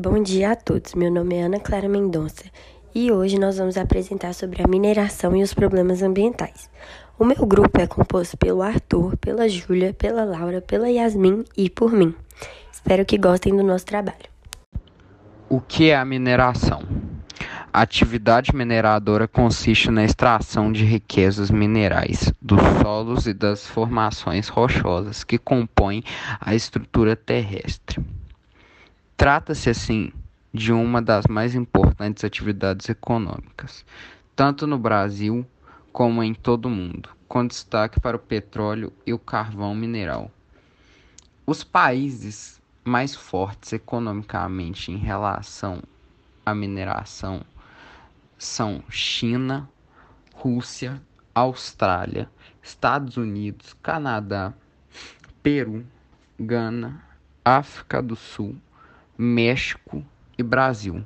Bom dia a todos. Meu nome é Ana Clara Mendonça e hoje nós vamos apresentar sobre a mineração e os problemas ambientais. O meu grupo é composto pelo Arthur, pela Júlia, pela Laura, pela Yasmin e por mim. Espero que gostem do nosso trabalho. O que é a mineração? A atividade mineradora consiste na extração de riquezas minerais dos solos e das formações rochosas que compõem a estrutura terrestre. Trata-se, assim, de uma das mais importantes atividades econômicas, tanto no Brasil como em todo o mundo, com destaque para o petróleo e o carvão mineral. Os países mais fortes economicamente em relação à mineração são China, Rússia, Austrália, Estados Unidos, Canadá, Peru, Gana, África do Sul, México e Brasil.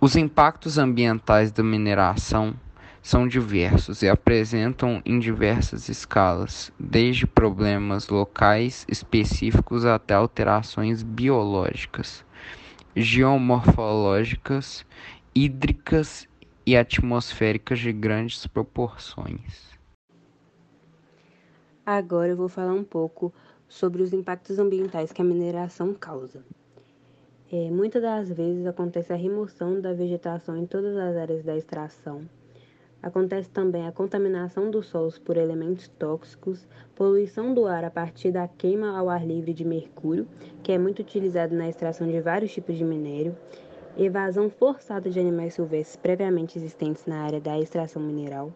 Os impactos ambientais da mineração são diversos e apresentam em diversas escalas, desde problemas locais específicos até alterações biológicas geomorfológicas, hídricas e atmosféricas de grandes proporções. Agora eu vou falar um pouco sobre os impactos ambientais que a mineração causa. É, muitas das vezes acontece a remoção da vegetação em todas as áreas da extração, Acontece também a contaminação dos solos por elementos tóxicos, poluição do ar a partir da queima ao ar livre de mercúrio, que é muito utilizado na extração de vários tipos de minério, evasão forçada de animais silvestres previamente existentes na área da extração mineral,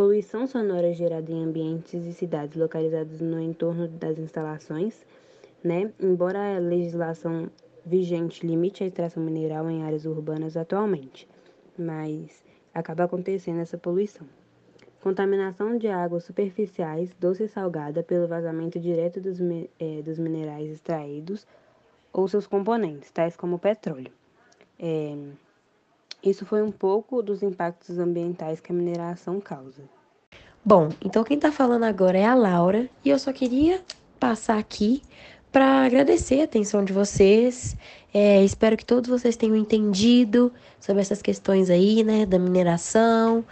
poluição sonora gerada em ambientes e cidades localizados no entorno das instalações, né? Embora a legislação vigente limite a extração mineral em áreas urbanas atualmente, mas acaba acontecendo essa poluição. Contaminação de águas superficiais, doce e salgada, pelo vazamento direto dos, é, dos minerais extraídos ou seus componentes, tais como petróleo. É, isso foi um pouco dos impactos ambientais que a mineração causa. Bom, então quem está falando agora é a Laura e eu só queria passar aqui para agradecer a atenção de vocês. É, espero que todos vocês tenham entendido sobre essas questões aí, né, da mineração,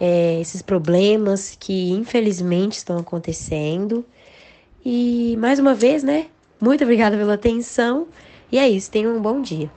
é, esses problemas que infelizmente estão acontecendo. E mais uma vez, né, muito obrigada pela atenção. E é isso, tenham um bom dia.